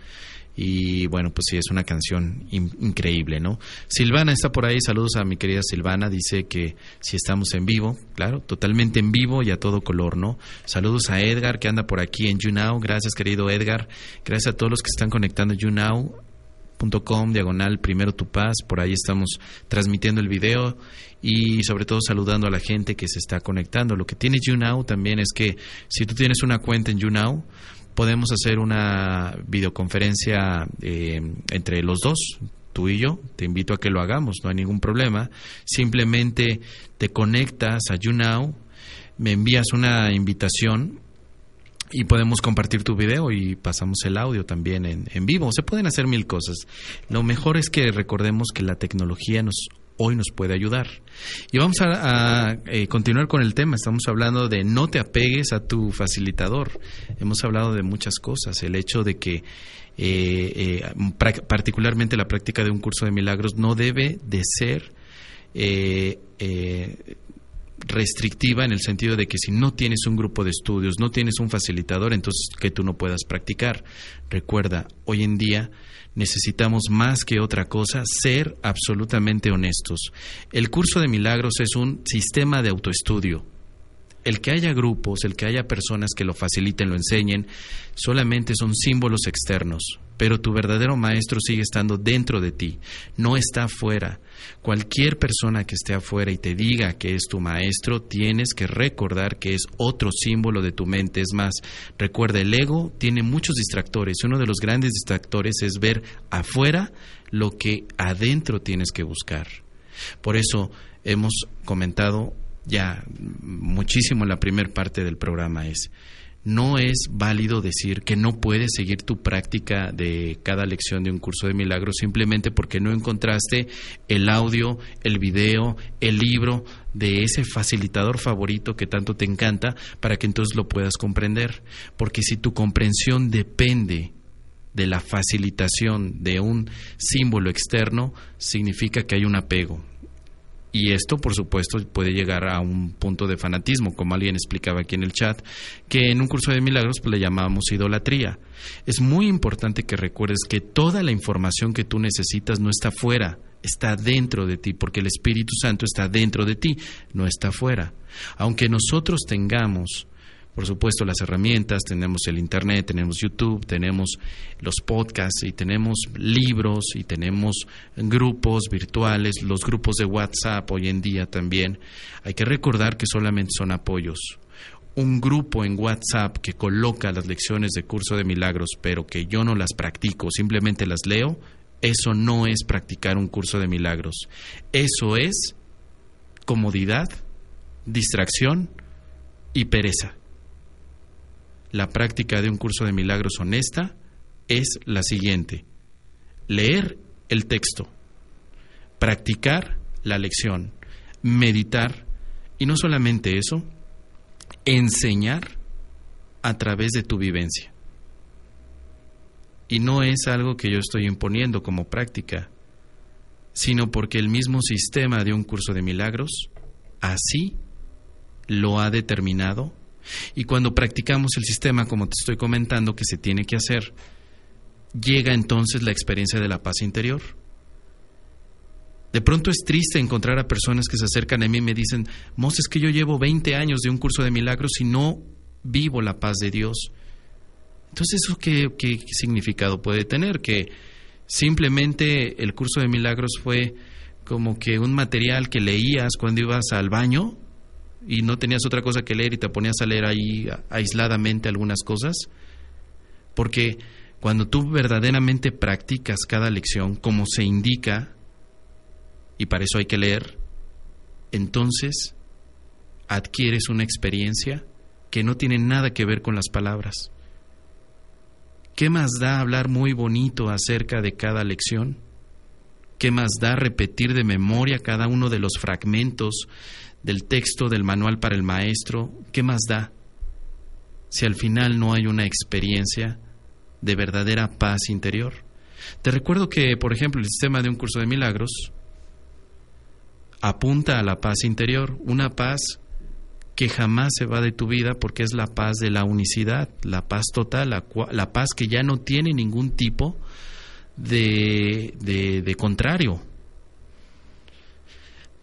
Y bueno, pues sí, es una canción in- increíble, ¿no? Silvana está por ahí, saludos a mi querida Silvana, dice que si estamos en vivo, claro, totalmente en vivo y a todo color, ¿no? Saludos a Edgar que anda por aquí en YouNow, gracias querido Edgar, gracias a todos los que están conectando YouNow, com diagonal primero tu paz por ahí estamos transmitiendo el video y sobre todo saludando a la gente que se está conectando lo que tiene YouNow también es que si tú tienes una cuenta en YouNow podemos hacer una videoconferencia eh, entre los dos tú y yo te invito a que lo hagamos no hay ningún problema simplemente te conectas a YouNow me envías una invitación y podemos compartir tu video y pasamos el audio también en, en vivo. Se pueden hacer mil cosas. Lo mejor es que recordemos que la tecnología nos hoy nos puede ayudar. Y vamos a, eh, continuar con el tema. Estamos hablando de no te apegues a tu facilitador. Hemos hablado de muchas cosas. El hecho de que eh, eh, particularmente la práctica de un curso de milagros no debe de ser restrictiva en el sentido de que si no tienes un grupo de estudios, no tienes un facilitador, entonces que tú no puedas practicar. Recuerda, hoy en día necesitamos más que otra cosa ser absolutamente honestos. El curso de milagros es un sistema de autoestudio. El que haya grupos, el que haya personas que lo faciliten, lo enseñen, solamente son símbolos externos. Pero tu verdadero maestro sigue estando dentro de ti, no está afuera. Cualquier persona que esté afuera y te diga que es tu maestro, tienes que recordar que es otro símbolo de tu mente. Es más, recuerda, el ego tiene muchos distractores. Uno de los grandes distractores es ver afuera lo que adentro tienes que buscar. Por eso hemos comentado ya muchísimo en la primera parte del programa es no es válido decir que no puedes seguir tu práctica de cada lección de un curso de milagros simplemente porque no encontraste el audio, el video, el libro de ese facilitador favorito que tanto te encanta para que entonces lo puedas comprender. Porque si tu comprensión depende de la facilitación de un símbolo externo, significa que hay un apego, y esto, por supuesto, puede llegar a un punto de fanatismo, como alguien explicaba aquí en el chat, que en un curso de milagros pues, le llamábamos idolatría. Es muy importante que recuerdes que toda la información que tú necesitas no está fuera, está dentro de ti, porque el Espíritu Santo está dentro de ti, no está fuera. Aunque nosotros tengamos por supuesto, las herramientas, tenemos el Internet, tenemos YouTube, tenemos los podcasts y tenemos libros y tenemos grupos virtuales, los grupos de WhatsApp hoy en día también. Hay que recordar que solamente son apoyos. Un grupo en WhatsApp que coloca las lecciones de curso de milagros, pero que yo no las practico, simplemente las leo, eso no es practicar un curso de milagros. Eso es comodidad, distracción y pereza la práctica de un curso de milagros honesta es la siguiente. Leer el texto, practicar la lección, meditar y no solamente eso, enseñar a través de tu vivencia. Y no es algo que yo estoy imponiendo como práctica, sino porque el mismo sistema de un curso de milagros así lo ha determinado y cuando practicamos el sistema, como te estoy comentando, que se tiene que hacer, llega entonces la experiencia de la paz interior. De pronto es triste encontrar a personas que se acercan a mí y me dicen, Mos, es que yo llevo 20 años de un curso de milagros y no vivo la paz de Dios. Entonces, ¿eso qué, qué significado puede tener? Que simplemente el curso de milagros fue como que un material que leías cuando ibas al baño y no tenías otra cosa que leer y te ponías a leer ahí aisladamente algunas cosas. Porque cuando tú verdaderamente practicas cada lección como se indica, y para eso hay que leer, entonces adquieres una experiencia que no tiene nada que ver con las palabras. ¿Qué más da hablar muy bonito acerca de cada lección? ¿Qué más da repetir de memoria cada uno de los fragmentos del texto del manual para el maestro, ¿qué más da? Si al final no hay una experiencia de verdadera paz interior. Te recuerdo que, por ejemplo, el sistema de un curso de milagros apunta a la paz interior, una paz que jamás se va de tu vida porque es la paz de la unicidad, la paz total, la, paz que ya no tiene ningún tipo de, de, de contrario.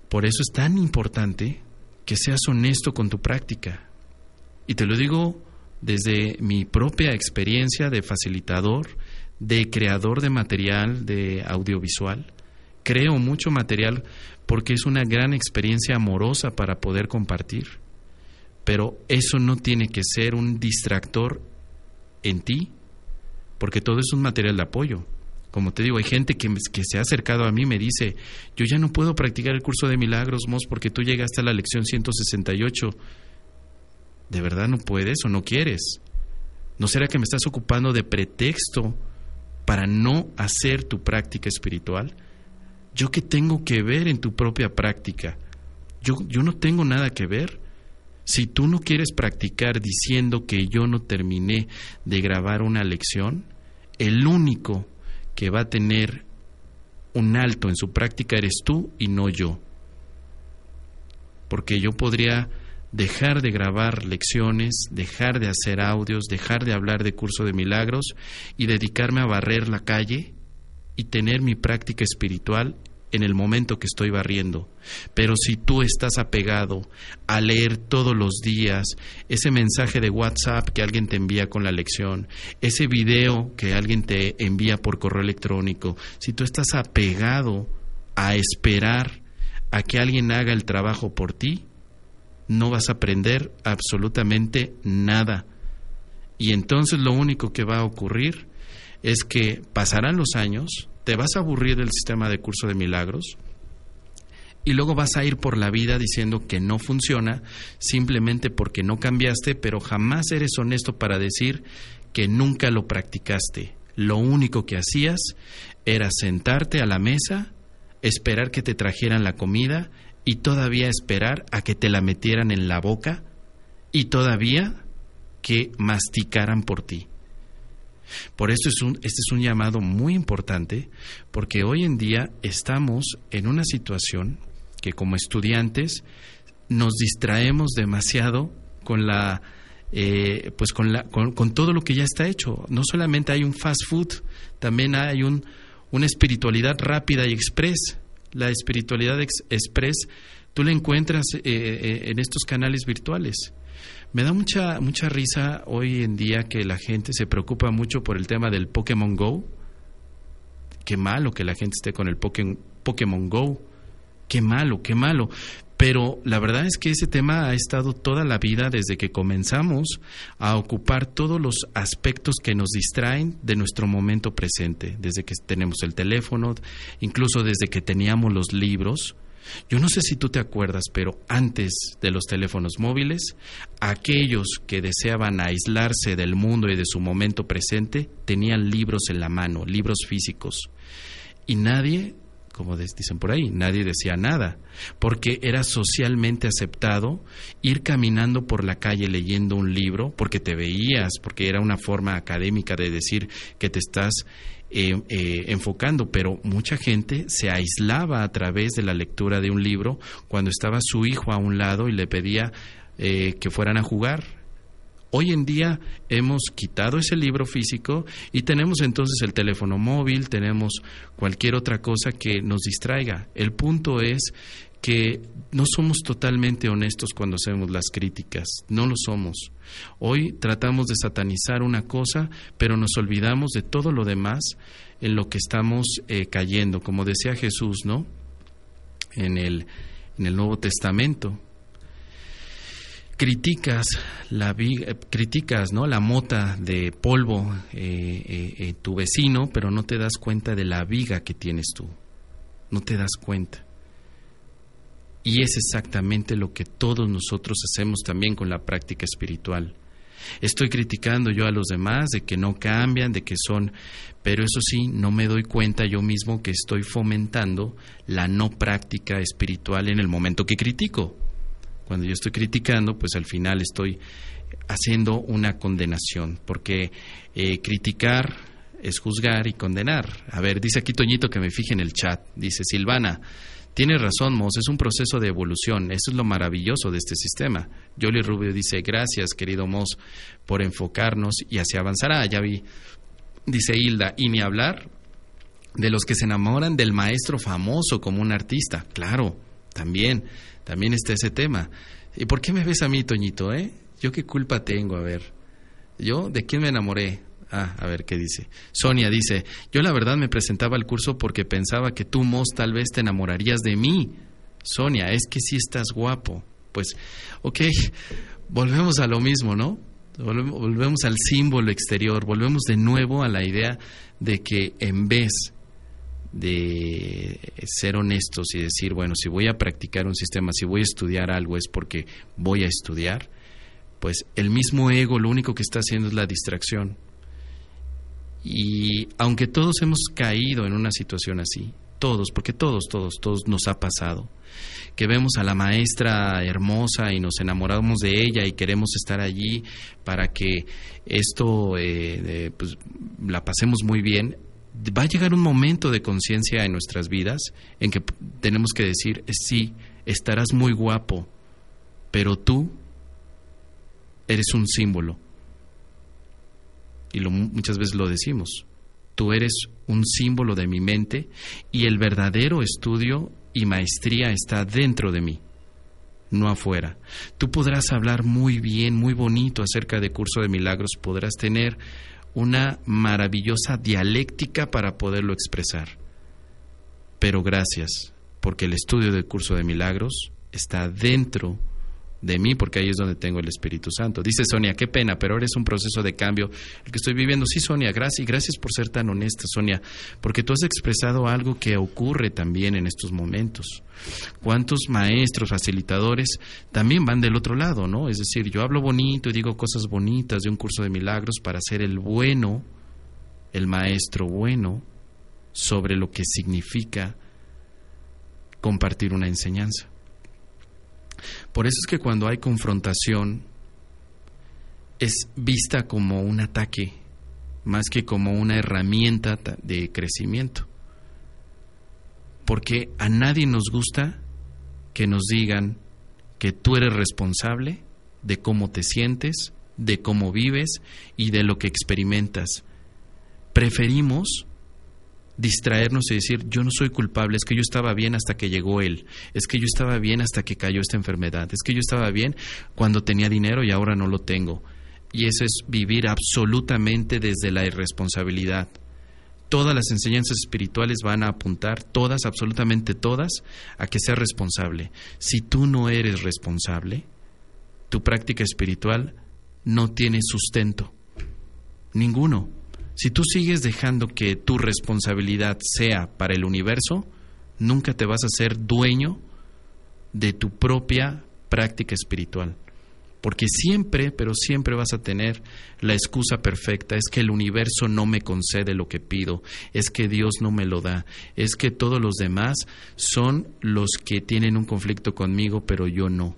Por eso es tan importante que seas honesto con tu práctica. Y te lo digo desde mi propia experiencia de facilitador, de creador de material de audiovisual. Creo mucho material porque es una gran experiencia amorosa para poder compartir. Pero eso no tiene que ser un distractor en ti, porque todo es un material de apoyo. Como te digo, hay gente que, se ha acercado a mí y me dice, yo ya no puedo practicar el curso de milagros, Mos, porque tú llegaste a la lección 168. ¿De verdad no puedes o no quieres? ¿No será que me estás ocupando de pretexto para no hacer tu práctica espiritual? ¿Yo qué tengo que ver en tu propia práctica? Yo, yo no tengo nada que ver. Si tú no quieres practicar diciendo que yo no terminé de grabar una lección, el único que va a tener un alto en su práctica eres tú y no yo. Porque yo podría dejar de grabar lecciones, dejar de hacer audios, dejar de hablar de curso de milagros y dedicarme a barrer la calle y tener mi práctica espiritual en el momento que estoy barriendo. Pero si tú estás apegado a leer todos los días ese mensaje de WhatsApp que alguien te envía con la lección, ese video que alguien te envía por correo electrónico, si tú estás apegado a esperar a que alguien haga el trabajo por ti, no vas a aprender absolutamente nada. Y entonces lo único que va a ocurrir es que pasarán los años, te vas a aburrir del sistema de curso de milagros y luego vas a ir por la vida diciendo que no funciona simplemente porque no cambiaste, pero jamás eres honesto para decir que nunca lo practicaste. Lo único que hacías era sentarte a la mesa, esperar que te trajeran la comida y todavía esperar a que te la metieran en la boca y todavía que masticaran por ti. Por eso es un, este es un llamado muy importante, porque hoy en día estamos en una situación que como estudiantes nos distraemos demasiado con la eh, pues con, la, con, todo lo que ya está hecho. No solamente hay un fast food, también hay un, una espiritualidad rápida y express. La espiritualidad express tú la encuentras eh, eh, en estos canales virtuales. Me da mucha, mucha risa hoy en día que la gente se preocupa mucho por el tema del Pokémon Go. Qué malo que la gente esté con el Pokémon Go. Qué malo, qué malo. Pero la verdad es que ese tema ha estado toda la vida desde que comenzamos a ocupar todos los aspectos que nos distraen de nuestro momento presente, desde que tenemos el teléfono, incluso desde que teníamos los libros, yo no sé si tú te acuerdas, pero antes de los teléfonos móviles, aquellos que deseaban aislarse del mundo y de su momento presente tenían libros en la mano, libros físicos. Y nadie, como dicen por ahí, nadie decía nada, porque era socialmente aceptado ir caminando por la calle leyendo un libro, porque te veías, porque era una forma académica de decir que te estás eh, eh, enfocando, pero mucha gente se aislaba a través de la lectura de un libro cuando estaba su hijo a un lado y le pedía eh, que fueran a jugar. Hoy en día hemos quitado ese libro físico y tenemos entonces el teléfono móvil, tenemos cualquier otra cosa que nos distraiga. El punto es que no somos totalmente honestos cuando hacemos las críticas, no lo somos. Hoy tratamos de satanizar una cosa, pero nos olvidamos de todo lo demás en lo que estamos eh, cayendo, como decía Jesús, ¿no? En el, en el Nuevo Testamento. Criticas la eh, criticas, ¿no? La mota de polvo eh, tu vecino, pero no te das cuenta de la viga que tienes tú. No te das cuenta. Y es exactamente lo que todos nosotros hacemos también con la práctica espiritual. Estoy criticando yo a los demás de que no cambian, de que son, pero eso sí, no me doy cuenta yo mismo que estoy fomentando la no práctica espiritual en el momento que critico. Cuando yo estoy criticando, pues al final estoy haciendo una condenación, porque eh, criticar es juzgar y condenar. A ver, dice aquí Toñito que me fije en el chat, dice Silvana, Tienes razón, Mos, es un proceso de evolución. Eso es lo maravilloso de este sistema. Jolie Rubio dice, gracias, querido Mos, por enfocarnos y así avanzará. Ya vi, dice Hilda, y ni hablar de los que se enamoran del maestro famoso como un artista. Claro, también, también está ese tema. ¿Y por qué me ves a mí, Toñito, eh? ¿Yo qué culpa tengo? A ver, ¿yo de quién me enamoré? Ah, a ver qué dice. Sonia dice, yo la verdad me presentaba al curso porque pensaba que tú, Mos, tal vez te enamorarías de mí. Sonia, es que sí estás guapo. Pues, ok, volvemos a lo mismo, ¿no? Volvemos al símbolo exterior, volvemos de nuevo a la idea de que en vez de ser honestos y decir, bueno, si voy a practicar un sistema, si voy a estudiar algo es porque voy a estudiar, pues el mismo ego lo único que está haciendo es la distracción y aunque todos hemos caído en una situación así, todos, porque todos, todos, todos nos ha pasado, que vemos a la maestra hermosa y nos enamoramos de ella y queremos estar allí para que esto eh, pues, la pasemos muy bien, va a llegar un momento de conciencia en nuestras vidas en que tenemos que decir, sí, estarás muy guapo, pero tú eres un símbolo y muchas veces lo decimos. tú eres un símbolo de mi mente y el verdadero estudio y maestría está dentro de mí, no afuera. Tú podrás hablar muy bien, muy bonito acerca de curso de milagros, podrás tener una maravillosa dialéctica para poderlo expresar. Pero gracias, porque el estudio del curso de milagros está dentro de mí, porque ahí es donde tengo el Espíritu Santo. Dice Sonia, qué pena, pero ahora es un proceso de cambio el que estoy viviendo. Sí, Sonia, gracias, gracias por ser tan honesta, Sonia, porque tú has expresado algo que ocurre también en estos momentos. ¿Cuántos maestros, facilitadores también van del otro lado, no? Es decir, yo hablo bonito y digo cosas bonitas de un curso de milagros para ser el bueno, el maestro bueno, sobre lo que significa compartir una enseñanza. Por eso es que cuando hay confrontación es vista como un ataque más que como una herramienta de crecimiento. Porque a nadie nos gusta que nos digan que tú eres responsable de cómo te sientes, de cómo vives y de lo que experimentas. Preferimos distraernos y decir, yo no soy culpable, es que yo estaba bien hasta que llegó él, es que yo estaba bien hasta que cayó esta enfermedad, es que yo estaba bien cuando tenía dinero y ahora no lo tengo. Y eso es vivir absolutamente desde la irresponsabilidad. Todas las enseñanzas espirituales van a apuntar, todas, absolutamente todas, a que seas responsable. Si tú no eres responsable, tu práctica espiritual no tiene sustento. Ninguno. Si tú sigues dejando que tu responsabilidad sea para el universo, nunca te vas a ser dueño de tu propia práctica espiritual. Porque siempre, pero siempre vas a tener la excusa perfecta, es que el universo no me concede lo que pido, es que Dios no me lo da, es que todos los demás son los que tienen un conflicto conmigo, pero yo no.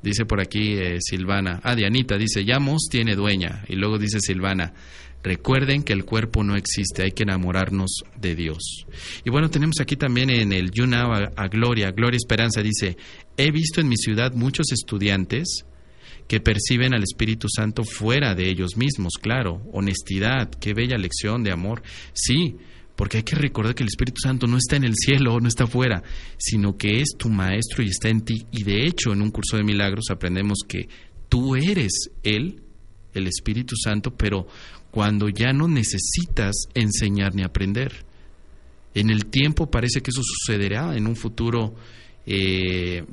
Dice por aquí eh, Silvana, ah, Dianita dice, ya Mos tiene dueña. Y luego dice Silvana, Recuerden que el cuerpo no existe, hay que enamorarnos de Dios. Y bueno, tenemos aquí también en el You Now a, Gloria, Gloria Esperanza dice, he visto en mi ciudad muchos estudiantes que perciben al Espíritu Santo fuera de ellos mismos, claro, honestidad, qué bella lección de amor. Sí, porque hay que recordar que el Espíritu Santo no está en el cielo, no está fuera, sino que es tu maestro y está en ti. Y de hecho, en un curso de milagros aprendemos que tú eres Él, el Espíritu Santo, pero cuando ya no necesitas enseñar ni aprender. En el tiempo parece que eso sucederá en un futuro eh,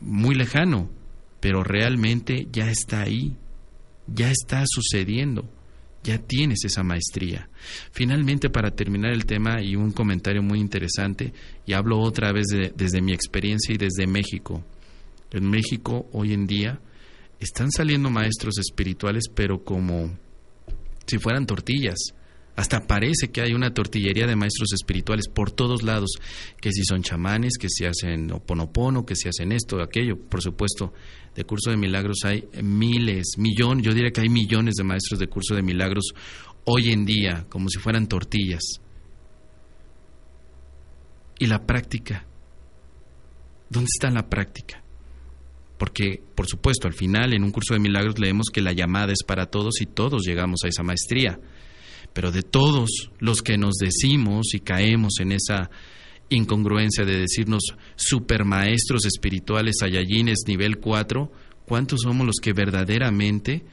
muy lejano, pero realmente ya está ahí, ya está sucediendo, ya tienes esa maestría. Finalmente, para terminar el tema y un comentario muy interesante, y hablo otra vez desde mi experiencia y desde México. En México hoy en día están saliendo maestros espirituales, pero como si fueran tortillas. Hasta parece que hay una tortillería de maestros espirituales por todos lados, que si son chamanes, que si hacen oponopono, que si hacen esto, aquello. Por supuesto, de curso de milagros hay miles, millones, yo diría que hay millones de maestros de curso de milagros hoy en día, como si fueran tortillas. ¿Y la práctica? ¿Dónde está la práctica? Porque por supuesto al final en un curso de milagros leemos que la llamada es para todos y todos llegamos a esa maestría. Pero de todos los que nos decimos y caemos en esa incongruencia de decirnos supermaestros espirituales ayayines nivel 4, ¿cuántos somos los que verdaderamente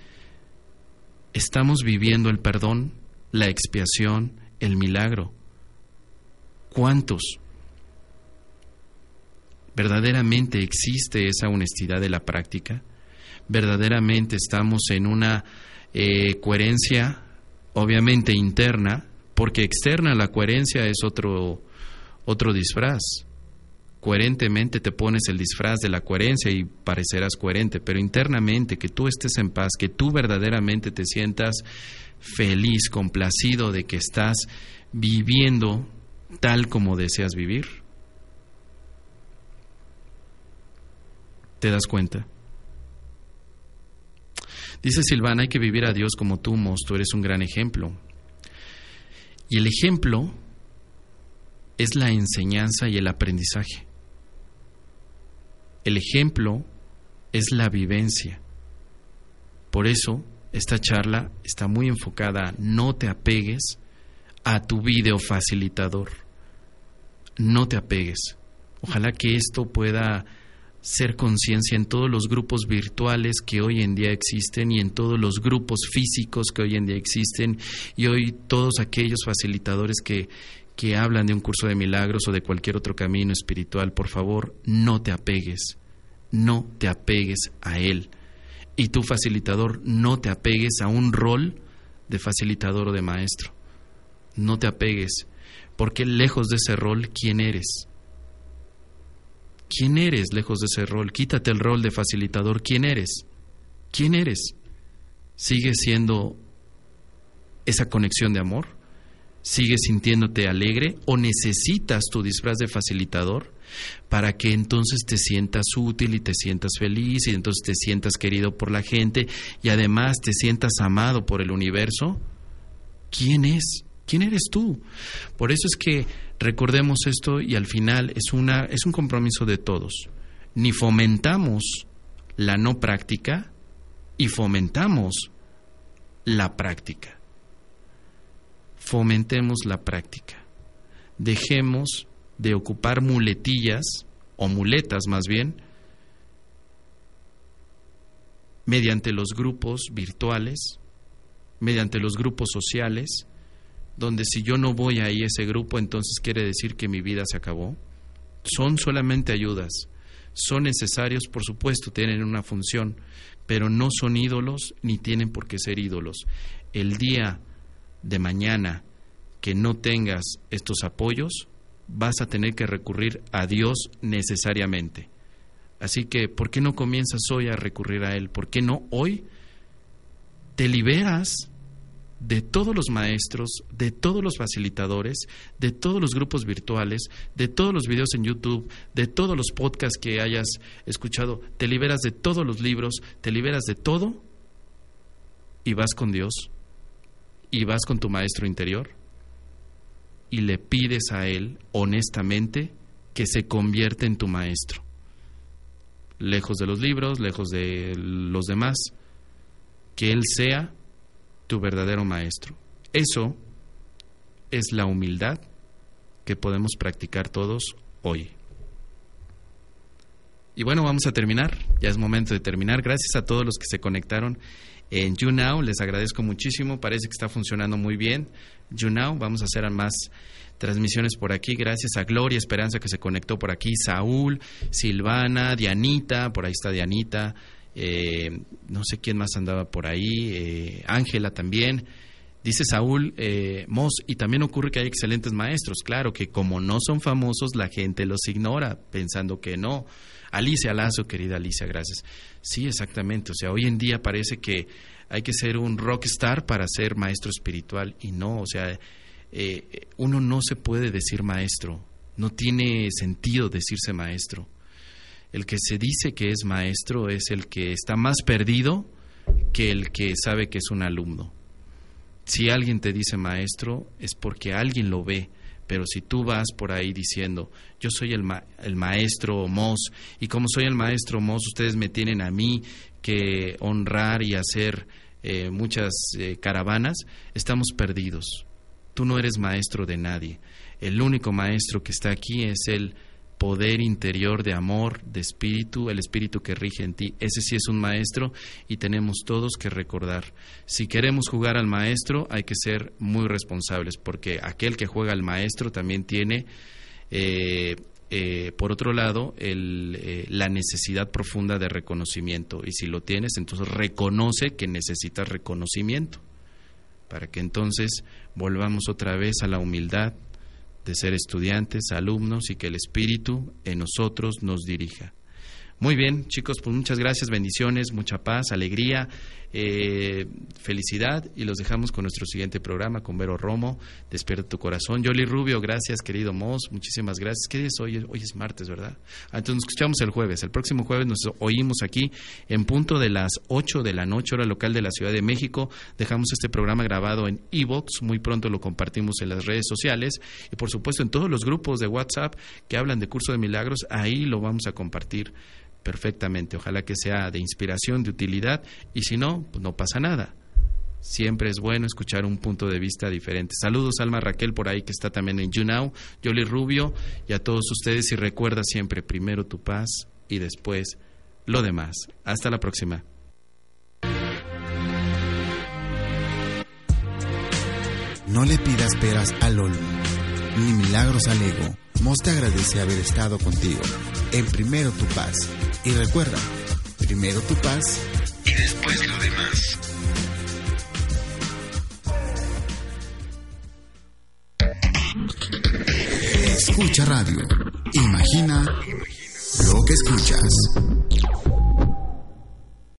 estamos viviendo el perdón, la expiación, el milagro? ¿Cuántos? ¿Verdaderamente existe esa honestidad de la práctica? ¿Verdaderamente estamos en una eh, coherencia, obviamente interna, porque externa la coherencia es otro, otro disfraz? Coherentemente te pones el disfraz de la coherencia y parecerás coherente, pero internamente que tú estés en paz, que tú verdaderamente te sientas feliz, complacido de que estás viviendo tal como deseas vivir. ¿Te das cuenta? Dice Silvana, hay que vivir a Dios como tú, Mos, tú eres un gran ejemplo. Y el ejemplo es la enseñanza y el aprendizaje. El ejemplo es la vivencia. Por eso esta charla está muy enfocada, no te apegues a tu video facilitador. No te apegues. Ojalá que esto pueda ser conciencia en todos los grupos virtuales que hoy en día existen y en todos los grupos físicos que hoy en día existen y hoy todos aquellos facilitadores que, que hablan de un curso de milagros o de cualquier otro camino espiritual, por favor, no te apegues, no te apegues a él. Y tu facilitador, no te apegues a un rol de facilitador o de maestro. No te apegues, porque lejos de ese rol, ¿quién eres? ¿Quién eres lejos de ese rol? Quítate el rol de facilitador. ¿Quién eres? ¿Quién eres? ¿Sigues siendo esa conexión de amor? ¿Sigues sintiéndote alegre o necesitas tu disfraz de facilitador para que entonces te sientas útil y te sientas feliz y entonces te sientas querido por la gente y además te sientas amado por el universo? ¿Quién es? ¿Quién eres tú? Por eso es que recordemos esto y al final es, una, es un compromiso de todos. Ni fomentamos la no práctica y fomentamos la práctica. Fomentemos la práctica. Dejemos de ocupar muletillas o muletas más bien mediante los grupos virtuales, mediante los grupos sociales, donde si yo no voy ahí ese grupo, entonces quiere decir que mi vida se acabó. Son solamente ayudas, son necesarios, por supuesto, tienen una función, pero no son ídolos ni tienen por qué ser ídolos. El día de mañana que no tengas estos apoyos, vas a tener que recurrir a Dios necesariamente. Así que, ¿por qué no comienzas hoy a recurrir a Él? ¿Por qué no hoy te liberas de todos los maestros, de todos los facilitadores, de todos los grupos virtuales, de todos los videos en YouTube, de todos los podcasts que hayas escuchado, te liberas de todos los libros, te liberas de todo y vas con Dios y vas con tu maestro interior y le pides a Él honestamente que se convierta en tu maestro. Lejos de los libros, lejos de los demás, que Él sea tu verdadero maestro. Eso es la humildad que podemos practicar todos hoy. Y bueno, vamos a terminar. Ya es momento de terminar. Gracias a todos los que se conectaron en YouNow. Les agradezco muchísimo. Parece que está funcionando muy bien. YouNow. Vamos a hacer más transmisiones por aquí. Gracias a Gloria Esperanza que se conectó por aquí. Saúl, Silvana, Dianita. Por ahí está Dianita. Eh, no sé quién más andaba por ahí, eh, Ángela también. Dice Saúl eh, Moss, y también ocurre que hay excelentes maestros, claro que como no son famosos la gente los ignora, pensando que no. Alicia Lazo, querida Alicia, gracias. Sí, exactamente, o sea, hoy en día parece que hay que ser un rockstar para ser maestro espiritual y no, o sea, uno no se puede decir maestro, no tiene sentido decirse maestro el que se dice que es maestro es el que está más perdido que el que sabe que es un alumno. Si alguien te dice maestro es porque alguien lo ve, pero si tú vas por ahí diciendo, yo soy el, el maestro Mos, y como soy el maestro Mos, ustedes me tienen a mí que honrar y hacer eh, muchas eh, caravanas, estamos perdidos. Tú no eres maestro de nadie. El único maestro que está aquí es el poder interior de amor, de espíritu, el espíritu que rige en ti. Ese sí es un maestro y tenemos todos que recordar. Si queremos jugar al maestro hay que ser muy responsables porque aquel que juega al maestro también tiene, eh, eh, por otro lado, eh, la necesidad profunda de reconocimiento. Y si lo tienes, entonces reconoce que necesitas reconocimiento para que entonces volvamos otra vez a la humildad, de ser estudiantes, alumnos y que el Espíritu en nosotros nos dirija. Muy bien, chicos, pues muchas gracias, bendiciones, mucha paz, alegría, eh, felicidad y los dejamos con nuestro siguiente programa con Vero Romo, Despierta tu corazón. Yoli Rubio, gracias, querido Moss, muchísimas gracias. ¿Qué día es hoy? Hoy es martes, ¿verdad? Ah, entonces nos escuchamos el jueves. El próximo jueves nos oímos aquí en punto de las 8 de la noche, hora local de la Ciudad de México. Dejamos este programa grabado en Evox, muy pronto lo compartimos en las redes sociales y por supuesto en todos los grupos de WhatsApp que hablan de curso de milagros, ahí lo vamos a compartir perfectamente. Ojalá que sea de inspiración, de utilidad, y si no, pues no pasa nada. Siempre es bueno escuchar un punto de vista diferente. Saludos Alma Raquel por ahí que está también en YouNow, Yoli Rubio y a todos ustedes y recuerda siempre primero tu paz y después lo demás. Hasta la próxima. No le pidas peras al olmo, ni milagros al ego. Mos te agradece haber estado contigo. En primero tu paz. Y recuerda, primero tu paz y después lo demás. Escucha radio. Imagina lo que escuchas.